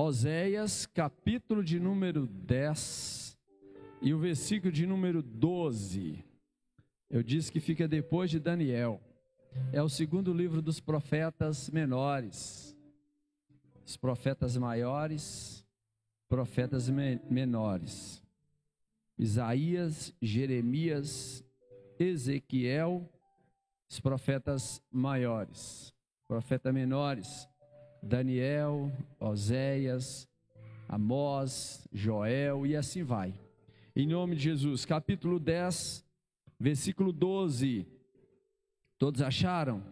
Oséias, capítulo de número 10 e o versículo de número 12. Eu disse que fica depois de Daniel. É o segundo livro dos profetas menores. Os profetas maiores, profetas me menores. Isaías, Jeremias, Ezequiel, os profetas maiores. Profetas menores, Daniel, Oséias, Amós, Joel e assim vai. Em nome de Jesus, capítulo 10, versículo 12. Todos acharam?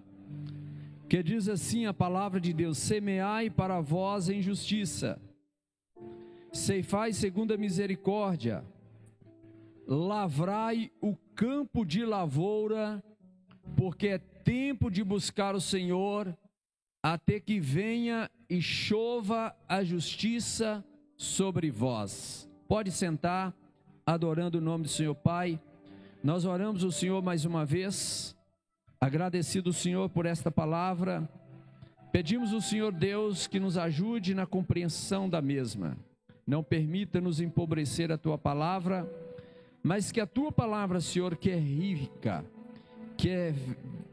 Que diz assim a palavra de Deus: Semeai para vós em justiça, ceifai segundo a misericórdia, lavrai o campo de lavoura, porque é tempo de buscar o Senhor, até que venha e chova a justiça sobre vós. Pode sentar, adorando o nome do Senhor Pai. Nós oramos o Senhor mais uma vez, agradecido o Senhor por esta palavra. Pedimos o Senhor Deus que nos ajude na compreensão da mesma. Não permita nos empobrecer a tua palavra, mas que a tua palavra, Senhor, que é rica, que é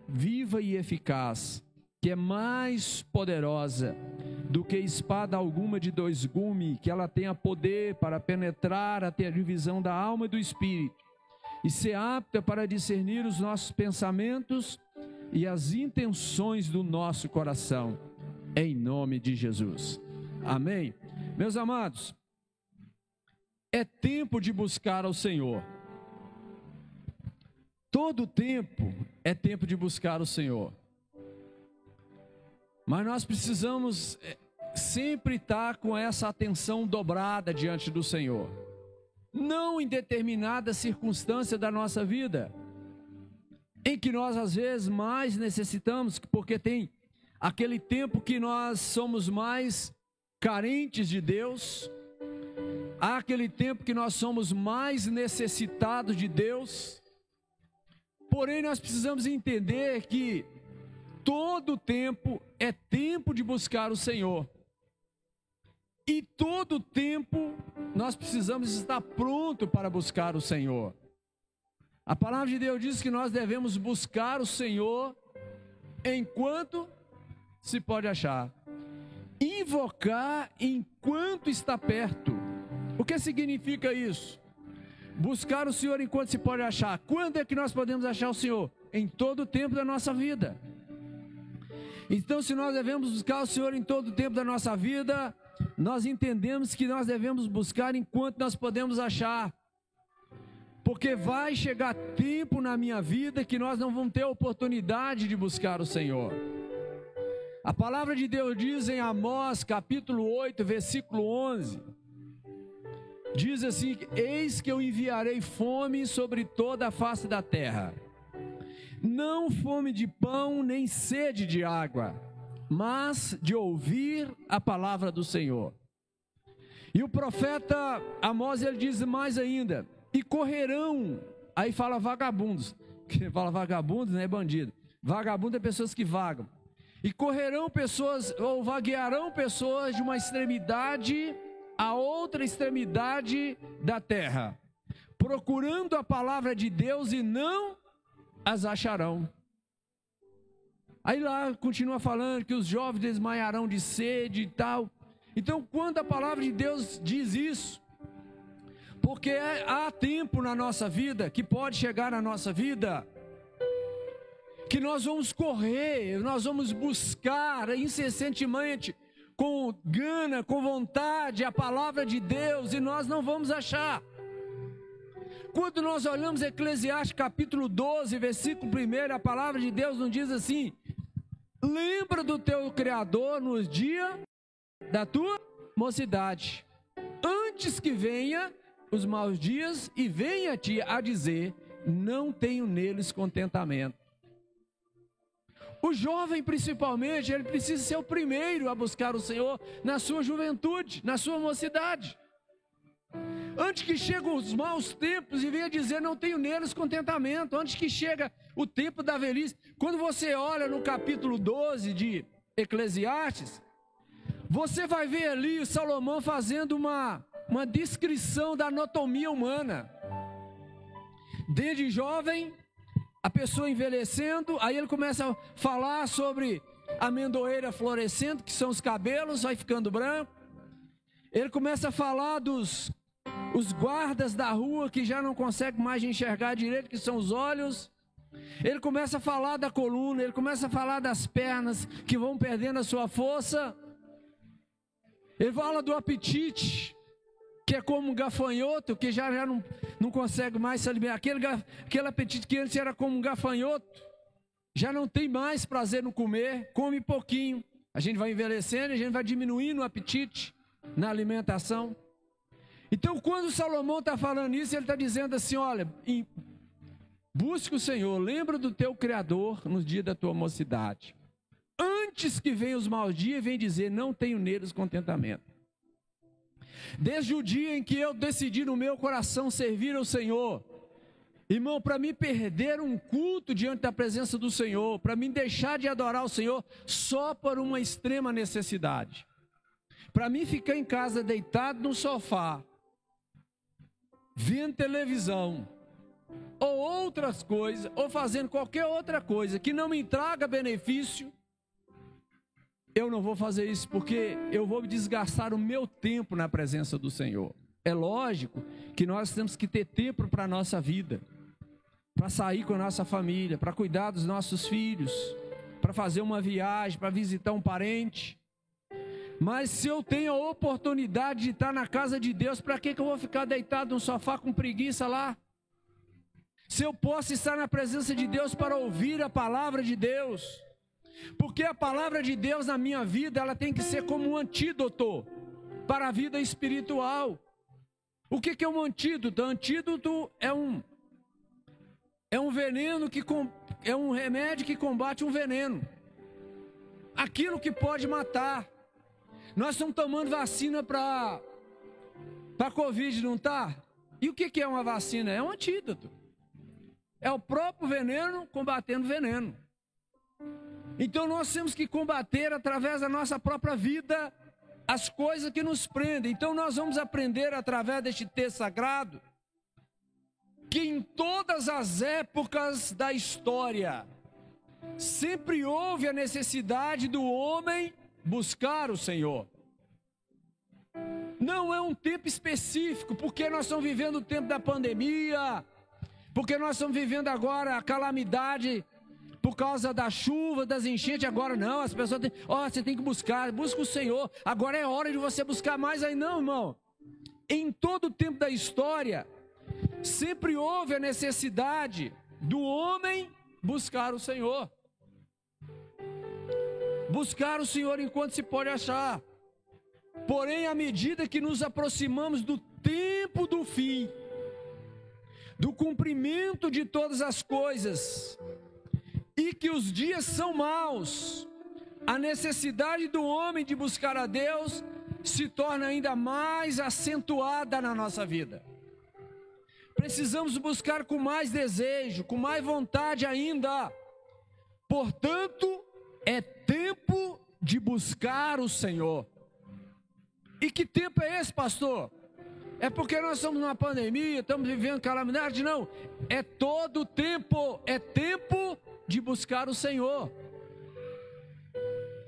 viva e eficaz, que é mais poderosa do que espada alguma de dois gumes, que ela tenha poder para penetrar até a divisão da alma e do espírito, e ser apta para discernir os nossos pensamentos e as intenções do nosso coração, em nome de Jesus. Amém. Meus amados, é tempo de buscar ao Senhor. Todo tempo é tempo de buscar o Senhor. Mas nós precisamos eh, sempre estar com essa atenção dobrada diante do Senhor. Não em determinada circunstância da nossa vida, em que nós às vezes mais necessitamos, porque tem aquele tempo que nós somos mais carentes de Deus, há aquele tempo que nós somos mais necessitados de Deus. Porém, nós precisamos entender que todo tempo é tempo de buscar o Senhor. E todo tempo nós precisamos estar pronto para buscar o Senhor. A palavra de Deus diz que nós devemos buscar o Senhor enquanto se pode achar. Invocar enquanto está perto. O que significa isso? Buscar o Senhor enquanto se pode achar. Quando é que nós podemos achar o Senhor? Em todo o tempo da nossa vida. Então, se nós devemos buscar o Senhor em todo o tempo da nossa vida, nós entendemos que nós devemos buscar enquanto nós podemos achar. Porque vai chegar tempo na minha vida que nós não vamos ter oportunidade de buscar o Senhor. A palavra de Deus diz em Amós, capítulo 8, versículo 11: Diz assim: Eis que eu enviarei fome sobre toda a face da terra não fome de pão, nem sede de água, mas de ouvir a palavra do Senhor. E o profeta Amós ele diz mais ainda: e correrão, aí fala vagabundos, que fala vagabundos não é bandido, vagabundo é pessoas que vagam. E correrão pessoas, ou vaguearão pessoas de uma extremidade a outra extremidade da terra, procurando a palavra de Deus e não as acharão. Aí lá continua falando que os jovens desmaiarão de sede e tal. Então, quando a palavra de Deus diz isso, porque há tempo na nossa vida que pode chegar na nossa vida que nós vamos correr, nós vamos buscar incessantemente com gana, com vontade a palavra de Deus e nós não vamos achar. Quando nós olhamos Eclesiastes capítulo 12, versículo 1, a palavra de Deus nos diz assim: Lembra do teu Criador nos dias da tua mocidade, antes que venha os maus dias e venha te a dizer: Não tenho neles contentamento. O jovem, principalmente, ele precisa ser o primeiro a buscar o Senhor na sua juventude, na sua mocidade. Antes que cheguem os maus tempos e venha dizer não tenho neles contentamento. Antes que chega o tempo da velhice. Quando você olha no capítulo 12 de Eclesiastes, Você vai ver ali Salomão fazendo uma, uma descrição da anatomia humana. Desde jovem, a pessoa envelhecendo, aí ele começa a falar sobre a amendoeira florescendo, que são os cabelos, vai ficando branco. Ele começa a falar dos os guardas da rua que já não conseguem mais enxergar direito, que são os olhos. Ele começa a falar da coluna, ele começa a falar das pernas que vão perdendo a sua força. Ele fala do apetite, que é como um gafanhoto, que já, já não, não consegue mais se alimentar. Aquele, aquele apetite que antes era como um gafanhoto, já não tem mais prazer no comer, come pouquinho. A gente vai envelhecendo, a gente vai diminuindo o apetite na alimentação. Então, quando Salomão está falando isso, ele está dizendo assim: olha, busque o Senhor, lembra do teu Criador no dia da tua mocidade. Antes que venham os maus dias, vem dizer: não tenho neles contentamento. Desde o dia em que eu decidi no meu coração servir ao Senhor, irmão, para me perder um culto diante da presença do Senhor, para me deixar de adorar o Senhor só por uma extrema necessidade, para mim ficar em casa deitado no sofá, vendo televisão, ou outras coisas, ou fazendo qualquer outra coisa que não me traga benefício, eu não vou fazer isso porque eu vou desgastar o meu tempo na presença do Senhor. É lógico que nós temos que ter tempo para a nossa vida, para sair com a nossa família, para cuidar dos nossos filhos, para fazer uma viagem, para visitar um parente. Mas se eu tenho a oportunidade de estar na casa de Deus, para que, que eu vou ficar deitado no sofá com preguiça lá? Se eu posso estar na presença de Deus para ouvir a palavra de Deus, porque a palavra de Deus na minha vida, ela tem que ser como um antídoto para a vida espiritual. O que, que é um antídoto? Antídoto é um é um veneno que é um remédio que combate um veneno. Aquilo que pode matar. Nós estamos tomando vacina para para Covid, não tá? E o que, que é uma vacina? É um antídoto. É o próprio veneno combatendo veneno. Então nós temos que combater através da nossa própria vida as coisas que nos prendem. Então nós vamos aprender através deste texto sagrado que em todas as épocas da história sempre houve a necessidade do homem buscar o Senhor. Não é um tempo específico, porque nós estamos vivendo o tempo da pandemia, porque nós estamos vivendo agora a calamidade por causa da chuva, das enchentes. Agora não, as pessoas têm, ó, oh, você tem que buscar, busca o Senhor. Agora é hora de você buscar mais aí, não, irmão. Em todo o tempo da história, sempre houve a necessidade do homem buscar o Senhor buscar o Senhor enquanto se pode achar. Porém, à medida que nos aproximamos do tempo do fim, do cumprimento de todas as coisas, e que os dias são maus, a necessidade do homem de buscar a Deus se torna ainda mais acentuada na nossa vida. Precisamos buscar com mais desejo, com mais vontade ainda. Portanto, é tempo de buscar o Senhor. E que tempo é esse, pastor? É porque nós estamos numa pandemia, estamos vivendo calamidade? Não. É todo tempo, é tempo de buscar o Senhor.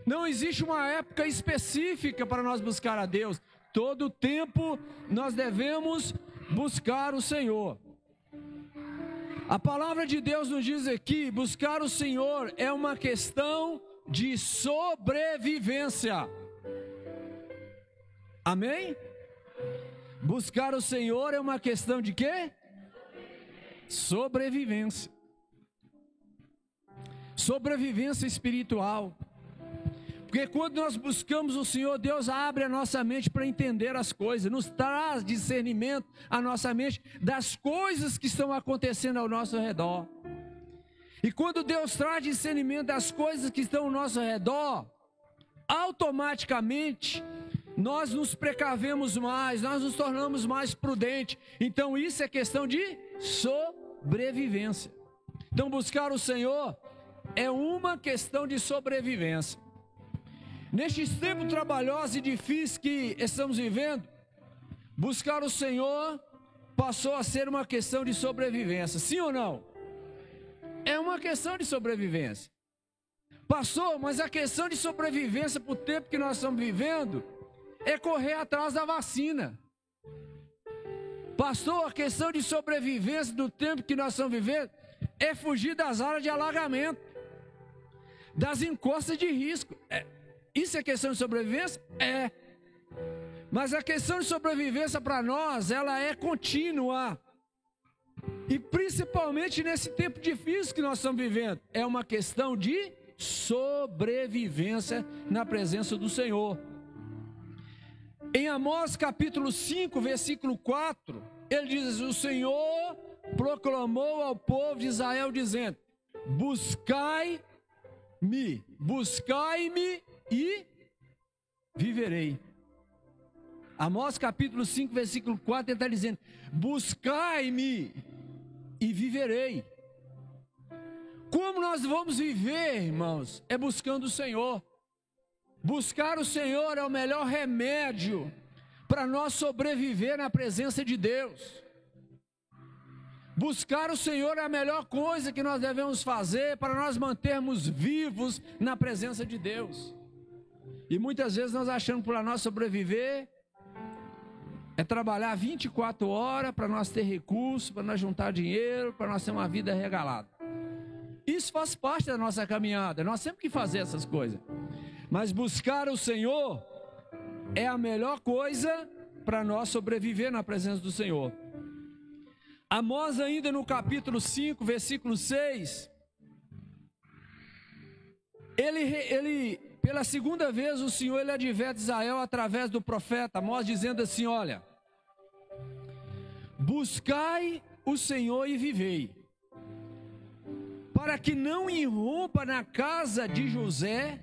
Não existe uma época específica para nós buscar a Deus. Todo tempo nós devemos buscar o Senhor. A palavra de Deus nos diz aqui: buscar o Senhor é uma questão de sobrevivência. Amém? Buscar o Senhor é uma questão de quê? Sobrevivência. Sobrevivência espiritual. Porque quando nós buscamos o Senhor, Deus abre a nossa mente para entender as coisas, nos traz discernimento à nossa mente das coisas que estão acontecendo ao nosso redor. E quando Deus traz discernimento das coisas que estão ao nosso redor, automaticamente nós nos precavemos mais, nós nos tornamos mais prudentes. Então isso é questão de sobrevivência. Então buscar o Senhor é uma questão de sobrevivência. Nestes tempos trabalhosos e difíceis que estamos vivendo, buscar o Senhor passou a ser uma questão de sobrevivência, sim ou não? É uma questão de sobrevivência. Passou, mas a questão de sobrevivência para o tempo que nós estamos vivendo é correr atrás da vacina. Passou, a questão de sobrevivência do tempo que nós estamos vivendo é fugir das áreas de alagamento, das encostas de risco. É, isso é questão de sobrevivência? É. Mas a questão de sobrevivência para nós, ela é contínua. E principalmente nesse tempo difícil que nós estamos vivendo, é uma questão de sobrevivência na presença do Senhor. Em Amós capítulo 5, versículo 4, ele diz: O Senhor proclamou ao povo de Israel, dizendo: Buscai-me, buscai-me e viverei. Amós capítulo 5, versículo 4, ele está dizendo: Buscai-me e viverei. Como nós vamos viver, irmãos? É buscando o Senhor. Buscar o Senhor é o melhor remédio para nós sobreviver na presença de Deus. Buscar o Senhor é a melhor coisa que nós devemos fazer para nós mantermos vivos na presença de Deus. E muitas vezes nós achamos para nós sobreviver é trabalhar 24 horas para nós ter recursos, para nós juntar dinheiro, para nós ter uma vida regalada. Isso faz parte da nossa caminhada, nós temos que fazer essas coisas. Mas buscar o Senhor é a melhor coisa para nós sobreviver na presença do Senhor. Amós, ainda no capítulo 5, versículo 6, ele, ele, pela segunda vez, o Senhor ele adverte Israel através do profeta Amós, dizendo assim: Olha, buscai o Senhor e vivei, para que não irrompa na casa de José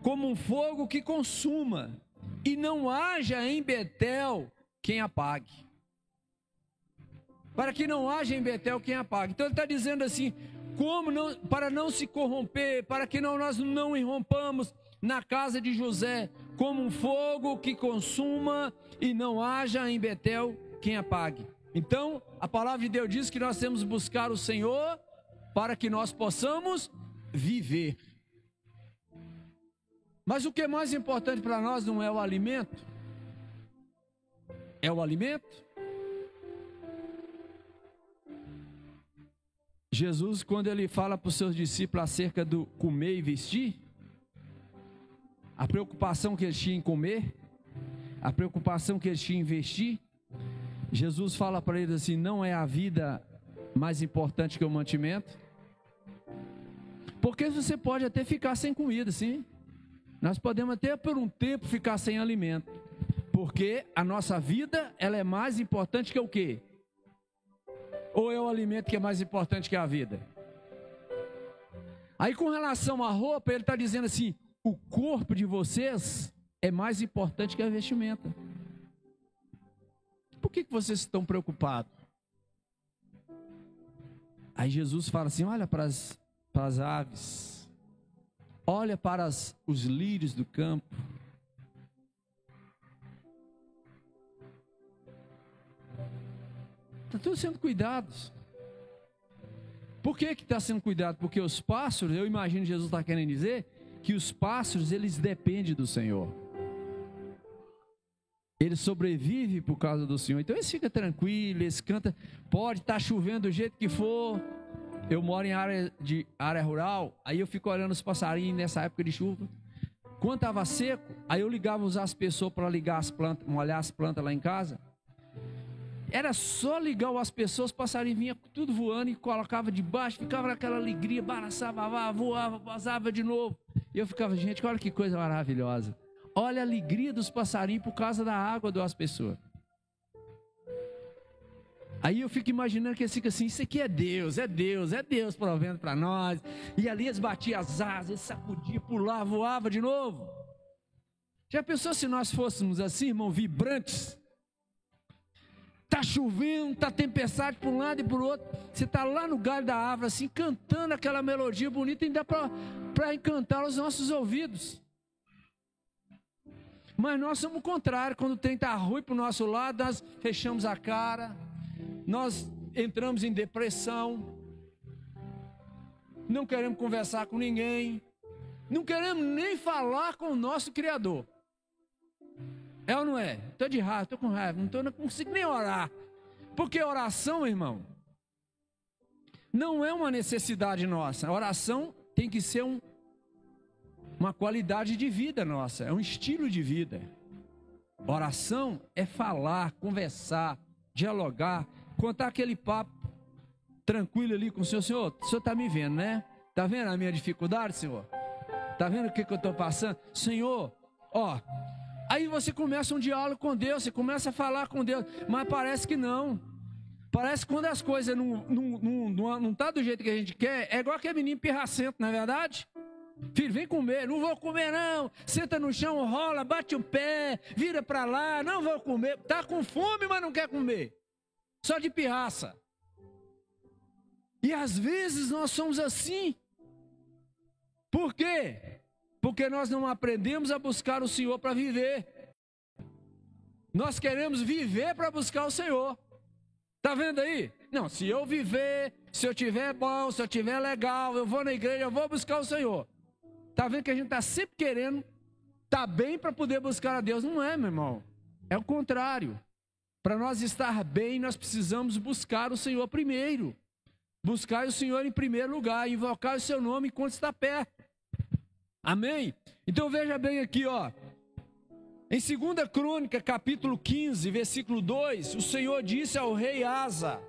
como um fogo que consuma, e não haja em Betel quem apague. Para que não haja em Betel quem apague. Então ele está dizendo assim: como não, para não se corromper, para que não, nós não irrompamos na casa de José como um fogo que consuma e não haja em Betel quem apague. Então, a palavra de Deus diz que nós temos que buscar o Senhor para que nós possamos viver. Mas o que é mais importante para nós não é o alimento? É o alimento? Jesus, quando ele fala para os seus discípulos acerca do comer e vestir, a preocupação que eles tinham em comer, a preocupação que eles tinham em vestir, Jesus fala para eles assim: não é a vida mais importante que o mantimento, porque você pode até ficar sem comida, sim. Nós podemos até por um tempo ficar sem alimento, porque a nossa vida ela é mais importante que o quê? Ou é o alimento que é mais importante que a vida? Aí com relação à roupa, ele está dizendo assim: o corpo de vocês é mais importante que a vestimenta. Por que, que vocês estão preocupados? Aí Jesus fala assim: olha para as, para as aves olha para as, os lírios do campo. Está tudo sendo cuidados. Por que está sendo cuidado? Porque os pássaros, eu imagino Jesus está querendo dizer que os pássaros eles dependem do Senhor. Eles sobrevivem por causa do Senhor. Então eles ficam tranquilos, eles cantam. Pode estar tá chovendo do jeito que for, eu moro em área, de, área rural, aí eu fico olhando os passarinhos nessa época de chuva. Quando estava seco, aí eu ligava as pessoas para ligar as plantas, molhar as plantas lá em casa. Era só ligar as pessoas, os passarinhos vinham tudo voando e colocava debaixo, ficava naquela alegria, baraçava, voava, passava de novo. E eu ficava, gente, olha que coisa maravilhosa. Olha a alegria dos passarinhos por causa da água das pessoas. Aí eu fico imaginando que eles ficam assim: isso aqui é Deus, é Deus, é Deus provendo para nós. E ali eles batiam as asas, eles sacudiam, pulavam, voavam de novo. Já pensou se nós fôssemos assim, irmão, vibrantes? Tá chovendo, tá tempestade por um lado e por outro. Você tá lá no galho da árvore, assim, cantando aquela melodia bonita, e dá para encantar os nossos ouvidos. Mas nós somos o contrário, quando tem tá ruim para o nosso lado, nós fechamos a cara, nós entramos em depressão, não queremos conversar com ninguém, não queremos nem falar com o nosso Criador. É ou não é? Estou de raiva, estou com raiva, não, tô, não consigo nem orar. Porque oração, irmão, não é uma necessidade nossa. Oração tem que ser um, uma qualidade de vida nossa, é um estilo de vida. Oração é falar, conversar, dialogar, contar aquele papo tranquilo ali com o Senhor. Senhor, o Senhor está me vendo, né? Está vendo a minha dificuldade, Senhor? Está vendo o que, que eu estou passando? Senhor, ó. Aí você começa um diálogo com Deus, você começa a falar com Deus, mas parece que não. Parece que quando as coisas não, não, não, não, não tá do jeito que a gente quer, é igual aquele menino pirracento, não é verdade? Filho, vem comer, não vou comer não. Senta no chão, rola, bate o pé, vira para lá, não vou comer. Tá com fome, mas não quer comer. Só de pirraça. E às vezes nós somos assim. Por quê? Porque nós não aprendemos a buscar o Senhor para viver. Nós queremos viver para buscar o Senhor. Tá vendo aí? Não, se eu viver, se eu tiver bom, se eu tiver legal, eu vou na igreja, eu vou buscar o Senhor. Tá vendo que a gente tá sempre querendo tá bem para poder buscar a Deus? Não é, meu irmão. É o contrário. Para nós estar bem, nós precisamos buscar o Senhor primeiro. Buscar o Senhor em primeiro lugar, invocar o seu nome enquanto está perto. Amém? Então veja bem aqui, ó. Em 2 Crônica, capítulo 15, versículo 2, o Senhor disse ao rei Asa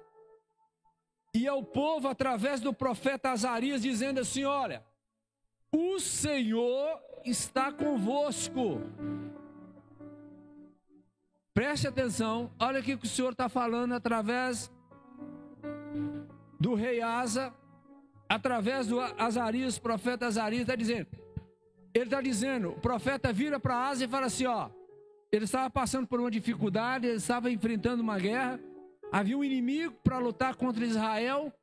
e ao povo através do profeta Azarias, dizendo assim: Olha, o Senhor está convosco. Preste atenção, olha o que o Senhor está falando através do rei Asa, através do Azarias, profeta Azarias, está dizendo: ele está dizendo, o profeta vira para Asa e fala assim: ó, ele estava passando por uma dificuldade, ele estava enfrentando uma guerra, havia um inimigo para lutar contra Israel,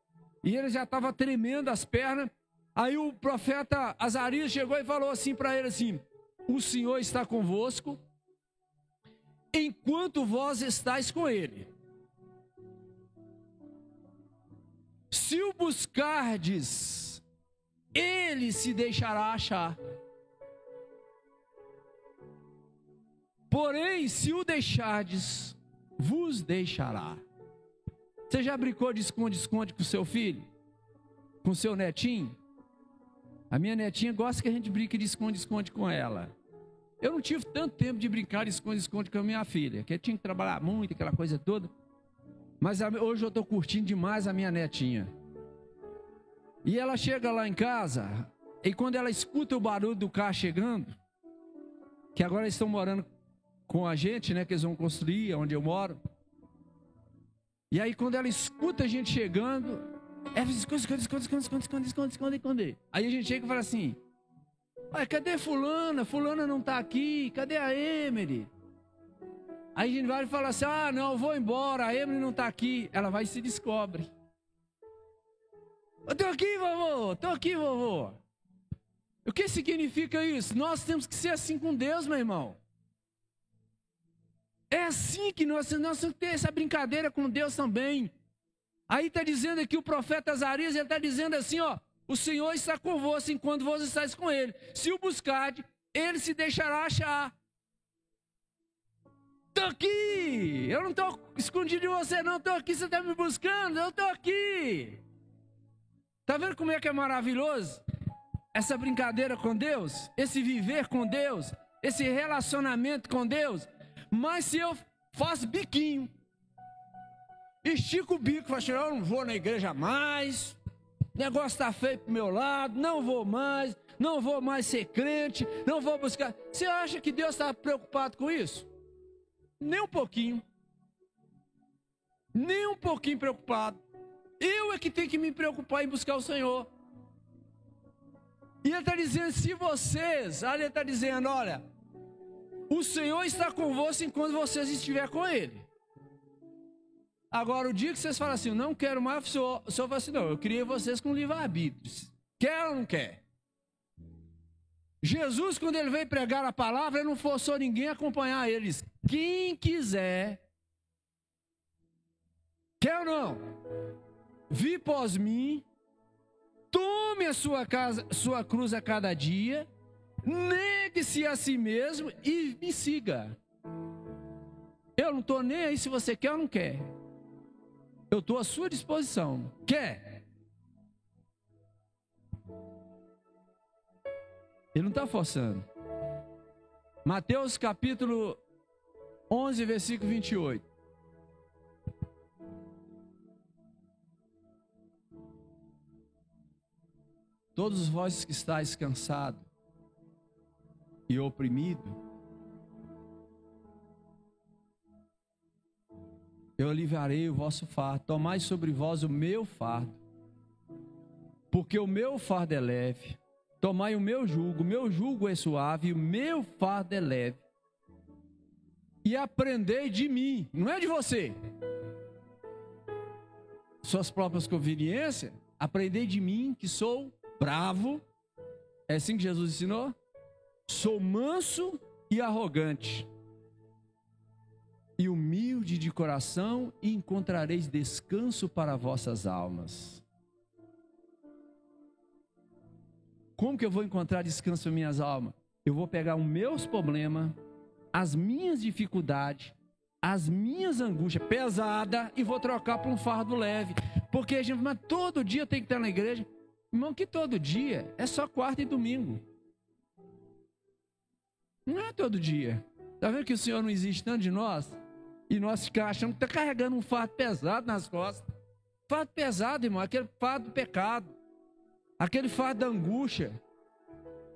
e ele já estava tremendo as pernas. Aí o profeta Azarias chegou e falou assim para ele assim: O Senhor está convosco, enquanto vós estáis com ele. Se o buscardes, ele se deixará achar. Porém, se o deixardes, vos deixará. Você já brincou de esconde-esconde com seu filho? Com seu netinho? A minha netinha gosta que a gente brinque de esconde-esconde com ela. Eu não tive tanto tempo de brincar de esconde-esconde com a minha filha, que eu tinha que trabalhar muito, aquela coisa toda. Mas hoje eu estou curtindo demais a minha netinha. E ela chega lá em casa, e quando ela escuta o barulho do carro chegando, que agora eles estão morando com a gente, né? Que eles vão construir onde eu moro. E aí, quando ela escuta a gente chegando, ela diz: esconde, esconde, esconde, esconde, esconde, esconde, esconde, esconde, esconde. Aí a gente chega e fala assim: Ué, cadê Fulana? Fulana não tá aqui. Cadê a Emery? Aí a gente vai e fala assim: Ah, não, vou embora. A Emery não tá aqui. Ela vai e se descobre. Eu tô aqui, vovô. Tô aqui, vovô. O que significa isso? Nós temos que ser assim com Deus, meu irmão. É assim que nós, nós temos que ter essa brincadeira com Deus também. Aí está dizendo aqui o profeta Azarias, ele está dizendo assim, ó, o Senhor está convosco enquanto vós estáis com ele. Se o buscarde, ele se deixará achar. Estou aqui, eu não estou escondido de você, não, estou aqui, você está me buscando, eu estou aqui. Está vendo como é que é maravilhoso? Essa brincadeira com Deus, esse viver com Deus, esse relacionamento com Deus. Mas se eu faço biquinho, estico o bico, falo assim, eu não vou na igreja mais, o negócio está feio pro meu lado, não vou mais, não vou mais ser crente, não vou buscar. Você acha que Deus está preocupado com isso? Nem um pouquinho. Nem um pouquinho preocupado. Eu é que tenho que me preocupar em buscar o Senhor. E ele está dizendo: se vocês, ele está dizendo, olha, o Senhor está convosco enquanto vocês estiverem com Ele. Agora, o dia que vocês falam assim, não quero mais, o Senhor, o senhor fala assim, não, eu criei vocês com livre-arbítrio. Quer ou não quer? Jesus, quando ele veio pregar a palavra, ele não forçou ninguém a acompanhar eles. Quem quiser, quer ou não, vi pós mim, tome a sua, casa, sua cruz a cada dia, negue-se a si mesmo e me siga. Eu não estou nem aí se você quer ou não quer. Eu estou à sua disposição. Quer? Ele não está forçando. Mateus capítulo 11, versículo 28. Todos vós que estáis cansado e oprimido, eu aliviarei o vosso fardo. Tomai sobre vós o meu fardo, porque o meu fardo é leve Tomai o meu jugo, o meu jugo é suave, o meu fardo é leve. E aprendei de mim, não é de você. Suas próprias conveniências, aprendei de mim que sou bravo. É assim que Jesus ensinou? Sou manso e arrogante. E humilde de coração, e encontrareis descanso para vossas almas. Como que eu vou encontrar descanso em minhas almas? Eu vou pegar os meus problemas, as minhas dificuldades, as minhas angústias pesadas e vou trocar por um fardo leve. Porque a gente, mas todo dia tem que estar na igreja. Irmão, que todo dia é só quarta e domingo. Não é todo dia. Está vendo que o Senhor não existe tanto de nós? E nós ficamos achando que está carregando um fardo pesado nas costas. Fardo pesado, irmão, aquele fardo do pecado. Aquele fardo da angústia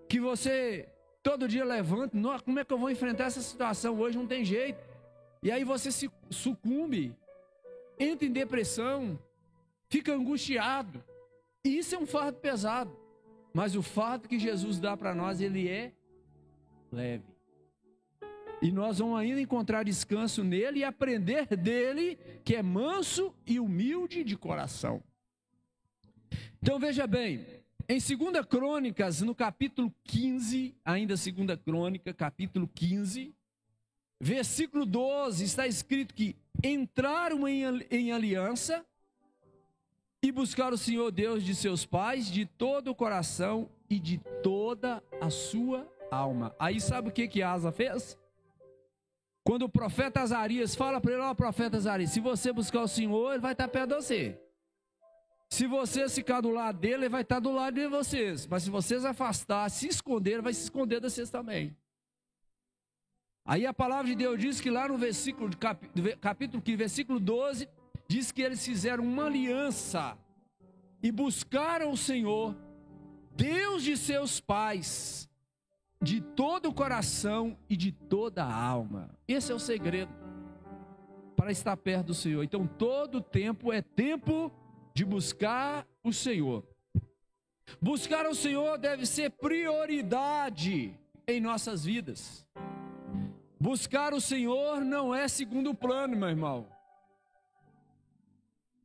que você todo dia levanta, como é que eu vou enfrentar essa situação hoje? Não tem jeito. E aí você se sucumbe, entra em depressão, fica angustiado. E isso é um fardo pesado. Mas o fardo que Jesus dá para nós, ele é leve. E nós vamos ainda encontrar descanso nele e aprender dele, que é manso e humilde de coração. Então veja bem, em 2 Crônicas, no capítulo 15, ainda 2 Crônica, capítulo 15, versículo 12, está escrito que entraram em, aliança e buscaram o Senhor Deus de seus pais de todo o coração e de toda a sua alma. Aí sabe o que que Asa fez? Quando o profeta Azarias fala para ele, ó, profeta Azarias, se você buscar o Senhor, ele vai estar perto de você. Se você ficar do lado dele, ele vai estar do lado de vocês. Mas se vocês afastar, se esconder, ele vai se esconder de vocês também. Aí a palavra de Deus diz que lá no versículo, capítulo 15, versículo 12, diz que eles fizeram uma aliança e buscaram o Senhor, Deus de seus pais, de todo o coração e de toda a alma. Esse é o segredo para estar perto do Senhor. Então, todo tempo é tempo de buscar o Senhor. Buscar o Senhor deve ser prioridade em nossas vidas. Buscar o Senhor não é segundo plano, meu irmão.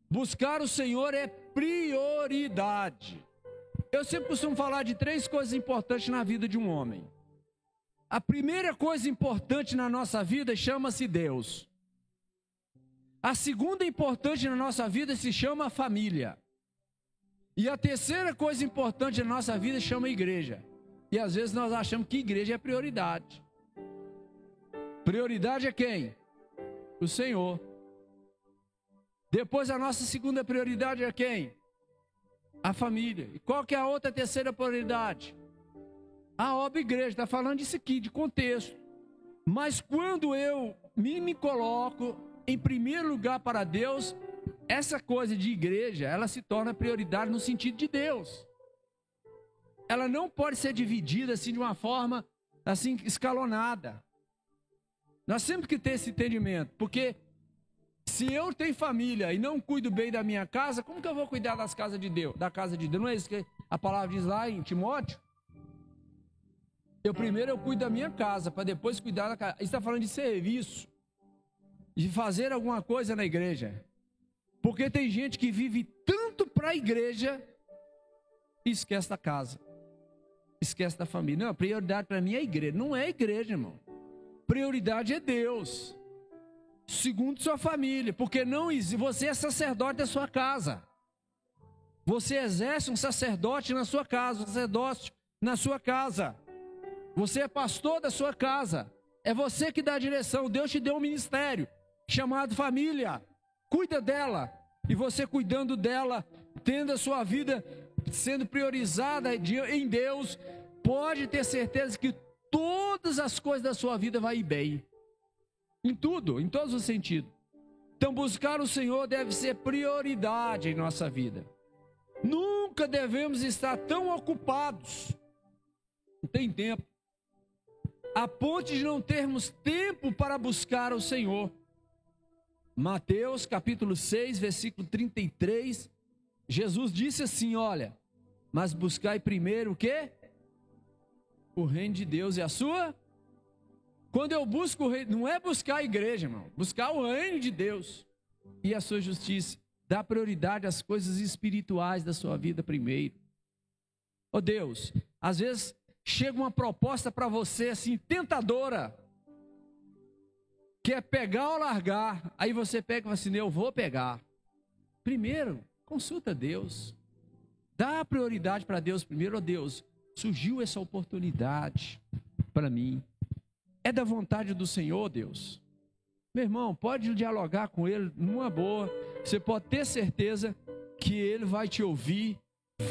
Buscar o Senhor é prioridade. Eu sempre costumo falar de três coisas importantes na vida de um homem. A primeira coisa importante na nossa vida chama-se Deus. A segunda importante na nossa vida se chama família. E a terceira coisa importante na nossa vida chama igreja. E às vezes nós achamos que igreja é prioridade. Prioridade é quem? O Senhor. Depois a nossa segunda prioridade é quem? A família. E qual que é a outra terceira prioridade? A obra igreja. Está falando disso aqui, de contexto. Mas quando eu me, me coloco em primeiro lugar para Deus, essa coisa de igreja, ela se torna prioridade no sentido de Deus. Ela não pode ser dividida assim de uma forma assim escalonada. Nós temos que ter esse entendimento, porque se eu tenho família e não cuido bem da minha casa, como que eu vou cuidar das casas de Deus? Da casa de Deus, não é isso que a palavra diz lá em Timóteo? Eu primeiro eu cuido da minha casa, para depois cuidar da casa. Está falando de serviço de fazer alguma coisa na igreja. Porque tem gente que vive tanto para a igreja e esquece da casa. esquece da família. Não, a prioridade para mim é a igreja. Não é a igreja, irmão. Prioridade é Deus. Segundo sua família, porque não você é sacerdote da sua casa. Você exerce um sacerdote na sua casa, um sacerdócio na sua casa. Você é pastor da sua casa. É você que dá a direção. Deus te deu um ministério chamado família. Cuida dela. E você cuidando dela, tendo a sua vida sendo priorizada em Deus, pode ter certeza que todas as coisas da sua vida vão ir bem. Em tudo, em todos os sentidos. Então, buscar o Senhor deve ser prioridade em nossa vida. Nunca devemos estar tão ocupados. Não tem tempo. A ponto de não termos tempo para buscar o Senhor. Mateus capítulo 6, versículo 33. Jesus disse assim: Olha, mas buscai primeiro o quê? O reino de Deus e a sua. Quando eu busco o reino, não é buscar a igreja, irmão, buscar o reino de Deus e a sua justiça. Dá prioridade às coisas espirituais da sua vida primeiro. Oh Deus, às vezes chega uma proposta para você assim, tentadora, que é pegar ou largar. Aí você pega e fala assim: Eu vou pegar. Primeiro, consulta Deus. Dá prioridade para Deus primeiro. Oh Deus, surgiu essa oportunidade para mim. É da vontade do Senhor, Deus. Meu irmão, pode dialogar com Ele numa boa você pode ter certeza que Ele vai te ouvir,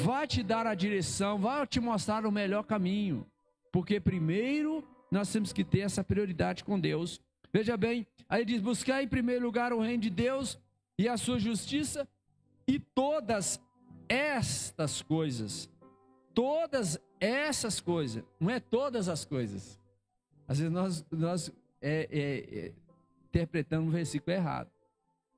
vai te dar a direção, vai te mostrar o melhor caminho. Porque primeiro nós temos que ter essa prioridade com Deus. Veja bem, aí diz: buscar em primeiro lugar o reino de Deus e a sua justiça, e todas estas coisas, todas essas coisas, não é todas as coisas. Às vezes nós, nós é, é, é, interpretamos o versículo errado.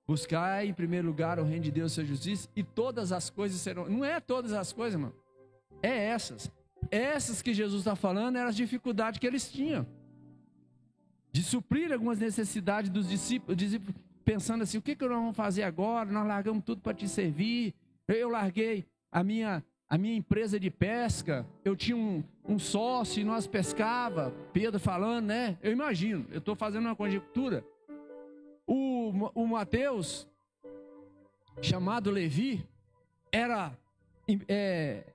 Buscar em primeiro lugar o reino de Deus sua justiça, e todas as coisas serão. Não é todas as coisas, mano. É essas. Essas que Jesus está falando eram as dificuldades que eles tinham. De suprir algumas necessidades dos discípulos, discípulos pensando assim: o que, que nós vamos fazer agora? Nós largamos tudo para te servir. Eu larguei a minha, a minha empresa de pesca. Eu tinha um, um sócio e nós pescava. Pedro falando, né? Eu imagino, eu estou fazendo uma conjectura. O, o Mateus, chamado Levi, era é,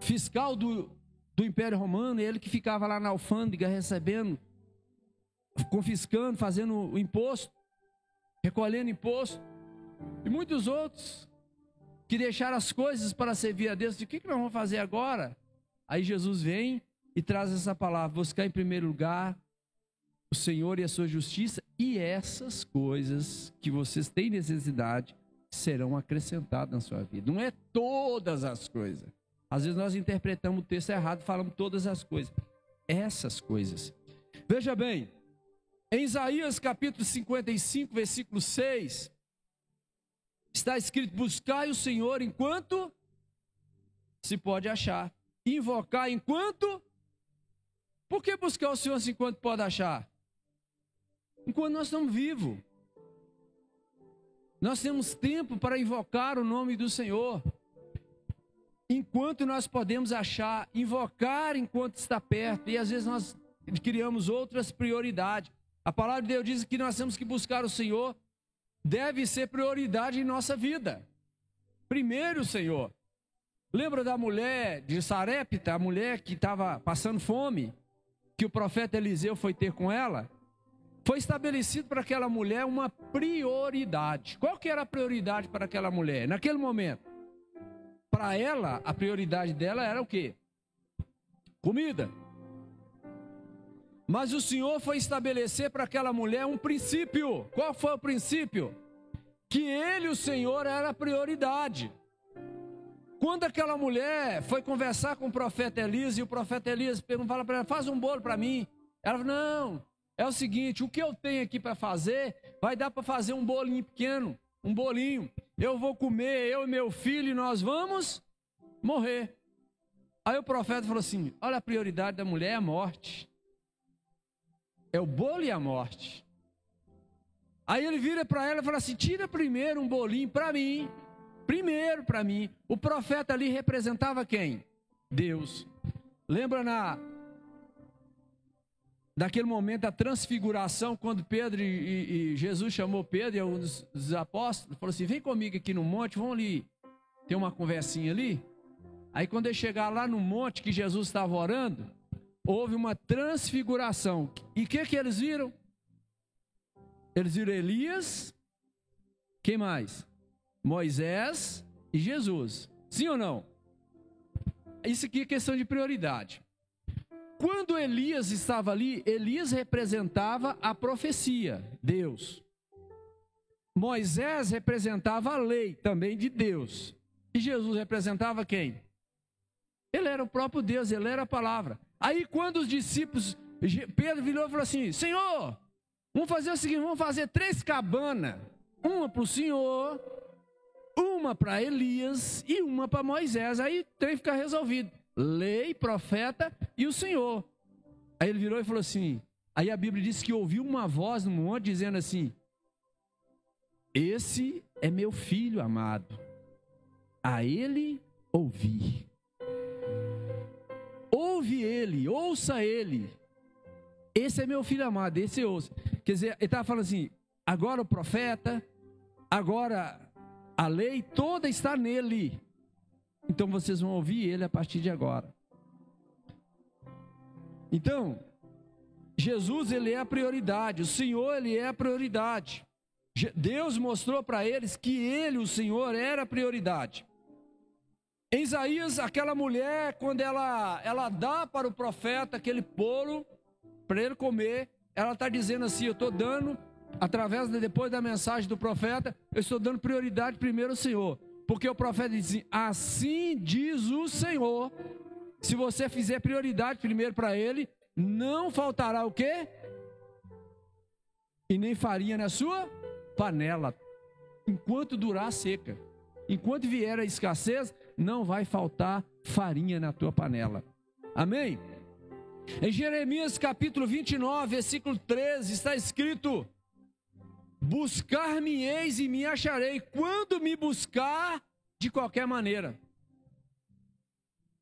fiscal do, do Império Romano, ele que ficava lá na alfândega recebendo, confiscando, fazendo o imposto, recolhendo imposto, e muitos outros que deixaram as coisas para servir a Deus. O que, que nós vamos fazer agora? Aí Jesus vem e traz essa palavra: buscar em primeiro lugar o Senhor e a sua justiça, e essas coisas que vocês têm necessidade serão acrescentadas na sua vida. Não é todas as coisas. Às vezes nós interpretamos o texto errado, falamos todas as coisas. Essas coisas. Veja bem, em Isaías capítulo 55, versículo 6, está escrito: Buscai o Senhor enquanto se pode achar, invocar enquanto. Por que buscar o Senhor enquanto pode achar? enquanto nós estamos vivos. Nós temos tempo para invocar o nome do Senhor. Enquanto nós podemos achar, invocar enquanto está perto, e às vezes nós criamos outras prioridades. A palavra de Deus diz que nós temos que buscar o Senhor, deve ser prioridade em nossa vida. Primeiro, Senhor. Lembra da mulher de Sarepta, a mulher que estava passando fome, que o profeta Eliseu foi ter com ela? foi estabelecido para aquela mulher uma prioridade. Qual que era a prioridade para aquela mulher naquele momento? Para ela, a prioridade dela era o quê? Comida. Mas o Senhor foi estabelecer para aquela mulher um princípio. Qual foi o princípio? Que ele, o Senhor, era a prioridade. Quando aquela mulher foi conversar com o profeta Elias e o profeta Elias fala para ela: faz um bolo para mim. Ela falou: não, é o seguinte: o que eu tenho aqui para fazer, vai dar para fazer um bolinho pequeno, um bolinho. Eu vou comer, eu e meu filho, e nós vamos morrer. Aí o profeta falou assim: olha, a prioridade da mulher é a morte. É o bolo e a morte. Aí ele vira para ela e fala assim: tira primeiro um bolinho para mim. Primeiro para mim. O profeta ali representava quem? Deus. Lembra na daquele momento da transfiguração, quando Pedro e, e, Jesus chamou Pedro e um dos, dos apóstolos, falou assim: vem comigo aqui no monte, vamos ali ter uma conversinha ali. Aí quando ele chegar lá no monte que Jesus estava orando, houve uma transfiguração. E o que, que eles viram? Eles viram Elias, quem mais? Moisés e Jesus. Sim ou não? Isso aqui é questão de prioridade. Quando Elias estava ali, Elias representava a profecia, Deus. Moisés representava a lei também de Deus. E Jesus representava quem? Ele era o próprio Deus, ele era a palavra. Aí quando os discípulos, Pedro virou e falou assim: Senhor, vamos fazer o seguinte: vamos fazer três cabanas. Uma para o Senhor, uma para Elias e uma para Moisés. Aí tem que ficar resolvido lei, profeta e o Senhor. Aí ele virou e falou assim: aí a Bíblia diz que ouviu uma voz no monte dizendo assim: Esse é meu filho amado, a ele ouvi. Ouve ele, ouça ele. Esse é meu filho amado, esse ouça. Quer dizer, ele estava falando assim: agora o profeta, agora a lei toda está nele. Então vocês vão ouvir ele a partir de agora. Então, Jesus ele é a prioridade, o Senhor ele é a prioridade. Deus mostrou para eles que ele, o Senhor, era a prioridade. Em Isaías, aquela mulher, quando ela, ela dá para o profeta aquele bolo para ele comer, ela está dizendo assim: Eu estou dando, através de, depois da mensagem do profeta, eu estou dando prioridade primeiro ao Senhor. Porque o profeta diz assim: assim diz o Senhor. Se você fizer prioridade primeiro para ele, não faltará o quê? E nem farinha na sua panela, enquanto durar a seca. Enquanto vier a escassez, não vai faltar farinha na tua panela. Amém? Em Jeremias capítulo 29, versículo 13, está escrito: Buscar-me-eis e me acharei, quando me buscar de qualquer maneira.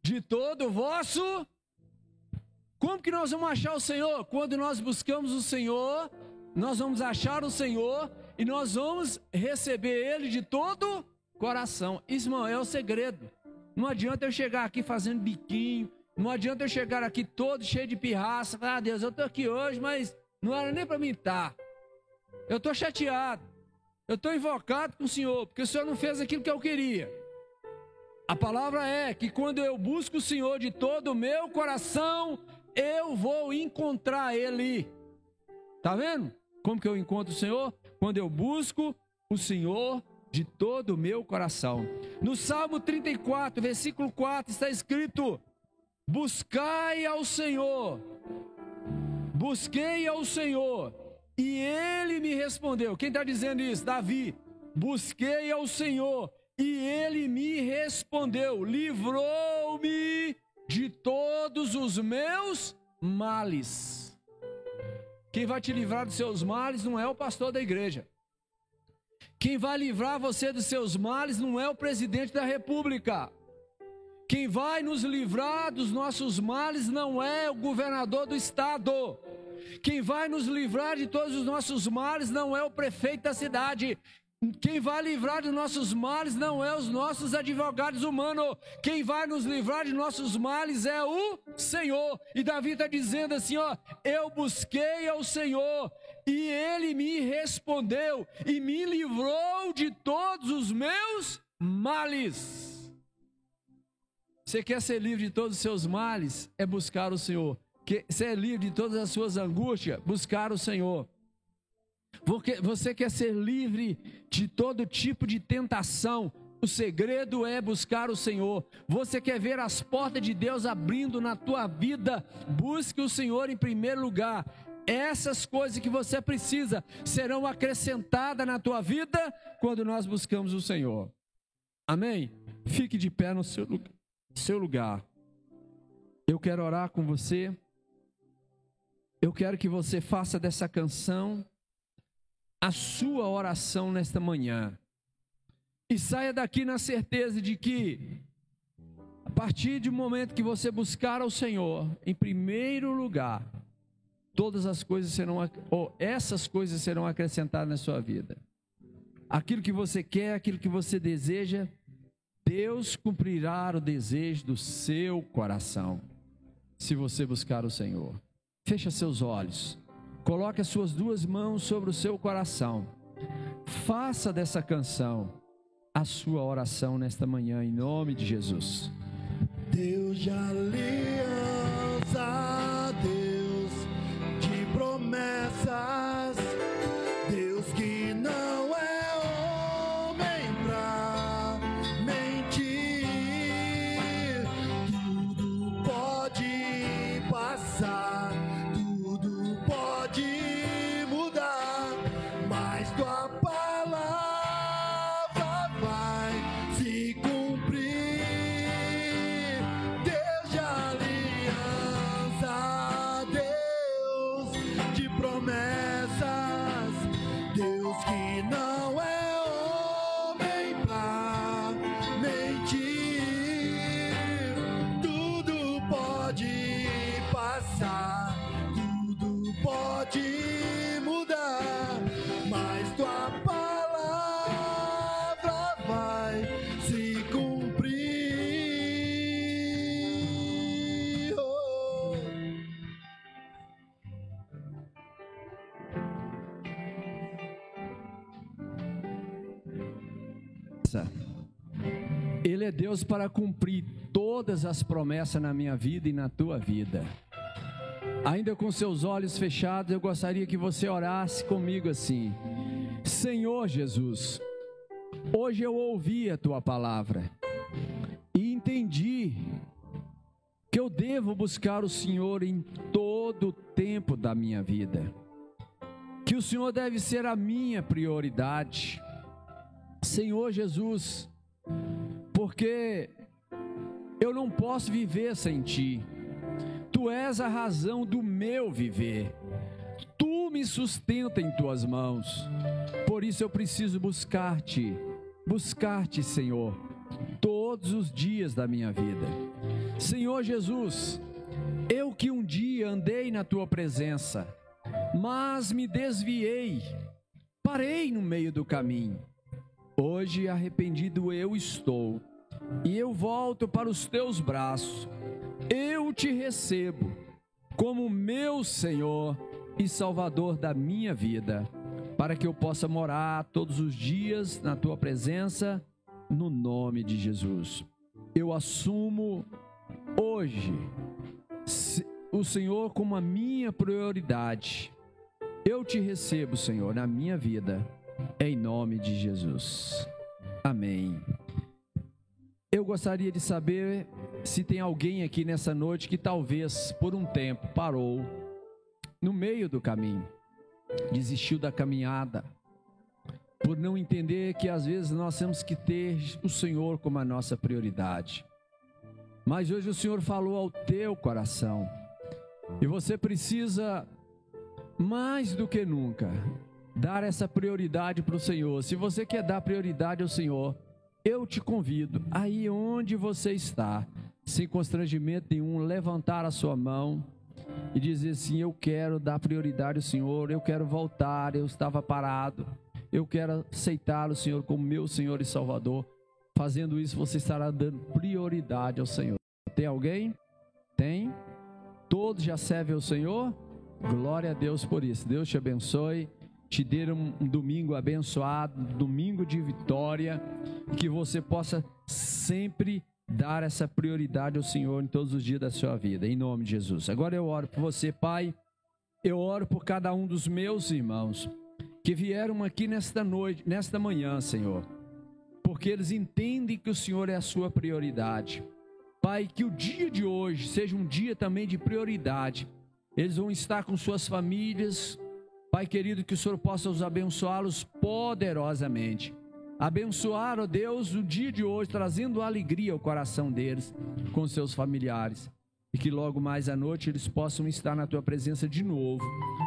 De todo o vosso. Como que nós vamos achar o Senhor? Quando nós buscamos o Senhor, nós vamos achar o Senhor e nós vamos receber Ele de todo coração. Isso, irmão, é o segredo. Não adianta eu chegar aqui fazendo biquinho, não adianta eu chegar aqui todo cheio de pirraça. Ah, Deus, eu tô aqui hoje, mas não era nem para mim estar. Eu estou chateado. Eu estou invocado com o Senhor, porque o Senhor não fez aquilo que eu queria. A palavra é que quando eu busco o Senhor de todo o meu coração, eu vou encontrar Ele. Tá vendo? Como que eu encontro o Senhor? Quando eu busco o Senhor de todo o meu coração. No Salmo 34, versículo 4, está escrito: Buscai ao Senhor, busquei ao Senhor e ele me respondeu. Quem está dizendo isso? Davi. Busquei ao Senhor e ele me respondeu. Livrou-me de todos os meus males. Quem vai te livrar dos seus males não é o pastor da igreja. Quem vai livrar você dos seus males não é o presidente da república. Quem vai nos livrar dos nossos males não é o governador do estado. Quem vai nos livrar de todos os nossos males não é o prefeito da cidade. Quem vai livrar dos nossos males não é os nossos advogados humanos. Quem vai nos livrar de nossos males é o Senhor. E Davi está dizendo assim: ó, eu busquei ao Senhor e ele me respondeu e me livrou de todos os meus males. Você quer ser livre de todos os seus males? É buscar o Senhor que ser livre de todas as suas angústias, buscar o Senhor. Você quer ser livre de todo tipo de tentação. O segredo é buscar o Senhor. Você quer ver as portas de Deus abrindo na tua vida? Busque o Senhor em primeiro lugar. Essas coisas que você precisa serão acrescentadas na tua vida quando nós buscamos o Senhor. Amém? Fique de pé no seu lugar. Eu quero orar com você. Eu quero que você faça dessa canção a sua oração nesta manhã. E saia daqui na certeza de que partir do momento que você buscar ao Senhor, em primeiro lugar, todas as coisas serão, ou essas coisas serão acrescentadas na sua vida. Aquilo que você quer, aquilo que você deseja, Deus cumprirá o desejo do seu coração, se você buscar o Senhor. Feche seus olhos, coloque as suas duas mãos sobre o seu coração. Faça dessa canção a sua oração nesta manhã, em nome de Jesus. Deus de aliança, Ele é Deus para cumprir todas as promessas na minha vida e na tua vida. Ainda com seus olhos fechados, eu gostaria que você orasse comigo assim: Senhor Jesus, hoje eu ouvi a tua palavra e entendi que eu devo buscar o Senhor em todo o tempo da minha vida, que o Senhor deve ser a minha prioridade. Senhor Jesus, porque eu não posso viver sem ti. Tu és a razão do meu viver. Tu me sustenta em tuas mãos. Por isso eu preciso buscar-te, buscar-te, Senhor, todos os dias da minha vida. Senhor Jesus, eu que um dia andei na tua presença, mas me desviei, parei no meio do caminho. Hoje arrependido eu estou, e eu volto para os teus braços. Eu te recebo como meu Senhor e Salvador da minha vida, para que eu possa morar todos os dias na tua presença, no nome de Jesus. Eu assumo hoje o Senhor como a minha prioridade. Eu te recebo, Senhor, na minha vida, em nome de Jesus. Amém. Eu gostaria de saber se tem alguém aqui nessa noite que talvez por um tempo parou no meio do caminho, desistiu da caminhada, por não entender que às vezes nós temos que ter o Senhor como a nossa prioridade. Mas hoje o Senhor falou ao teu coração e você precisa mais do que nunca dar essa prioridade para o Senhor. Se você quer dar prioridade ao Senhor, eu te convido, aí onde você está, sem constrangimento nenhum, levantar a sua mão e dizer assim: Eu quero dar prioridade ao Senhor, eu quero voltar, eu estava parado, eu quero aceitar o Senhor como meu Senhor e Salvador. Fazendo isso, você estará dando prioridade ao Senhor. Tem alguém? Tem? Todos já servem ao Senhor? Glória a Deus por isso. Deus te abençoe te dê um, domingo abençoado, domingo de vitória, que você possa sempre dar essa prioridade ao Senhor em todos os dias da sua vida, em nome de Jesus. Agora eu oro por você, Pai, eu oro por cada um dos meus irmãos que vieram aqui nesta noite, nesta manhã, Senhor, porque eles entendem que o Senhor é a sua prioridade. Pai, que o dia de hoje seja um dia também de prioridade. Eles vão estar com suas famílias, Pai querido, que o Senhor possa os abençoá-los poderosamente. Abençoar, ó Deus, o dia de hoje, trazendo alegria ao coração deles, com seus familiares. E que logo mais à noite eles possam estar na tua presença de novo,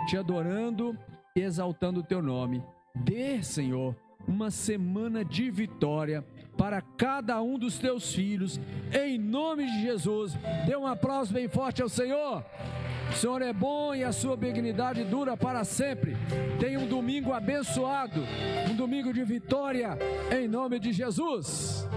te adorando e exaltando o teu nome. Dê, Senhor, uma semana de vitória para cada um dos teus filhos, em nome de Jesus. Dê um aplauso bem forte ao Senhor. O Senhor é bom e a sua benignidade dura para sempre. Tenha um domingo abençoado, um domingo de vitória, em nome de Jesus.